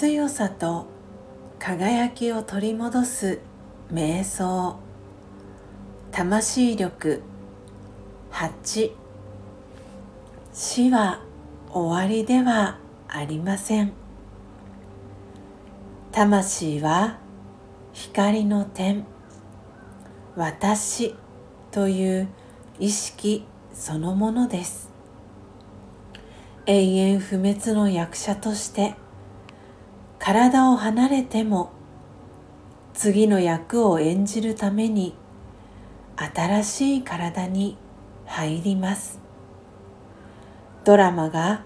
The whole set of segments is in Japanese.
強さと輝きを取り戻す瞑想。魂力。8死は終わりではありません。魂は光の点。私という意識そのものです。永遠不滅の役者として体を離れても次の役を演じるために新しい体に入ります。ドラマが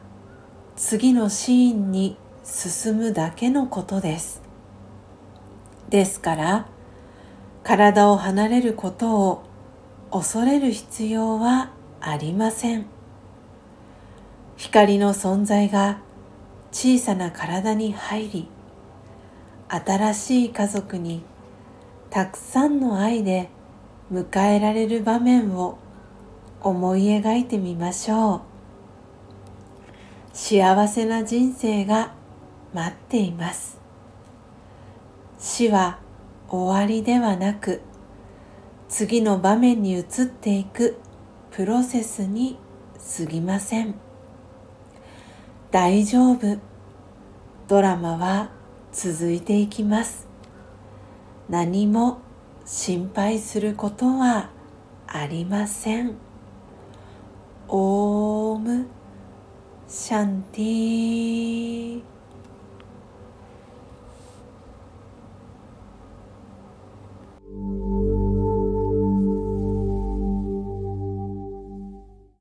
次のシーンに進むだけのことです。ですから体を離れることを恐れる必要はありません。光の存在が小さな体に入り新しい家族にたくさんの愛で迎えられる場面を思い描いてみましょう幸せな人生が待っています死は終わりではなく次の場面に移っていくプロセスに過ぎません。大丈夫。ドラマは続いていきます。何も心配することはありません。オームシャンティー。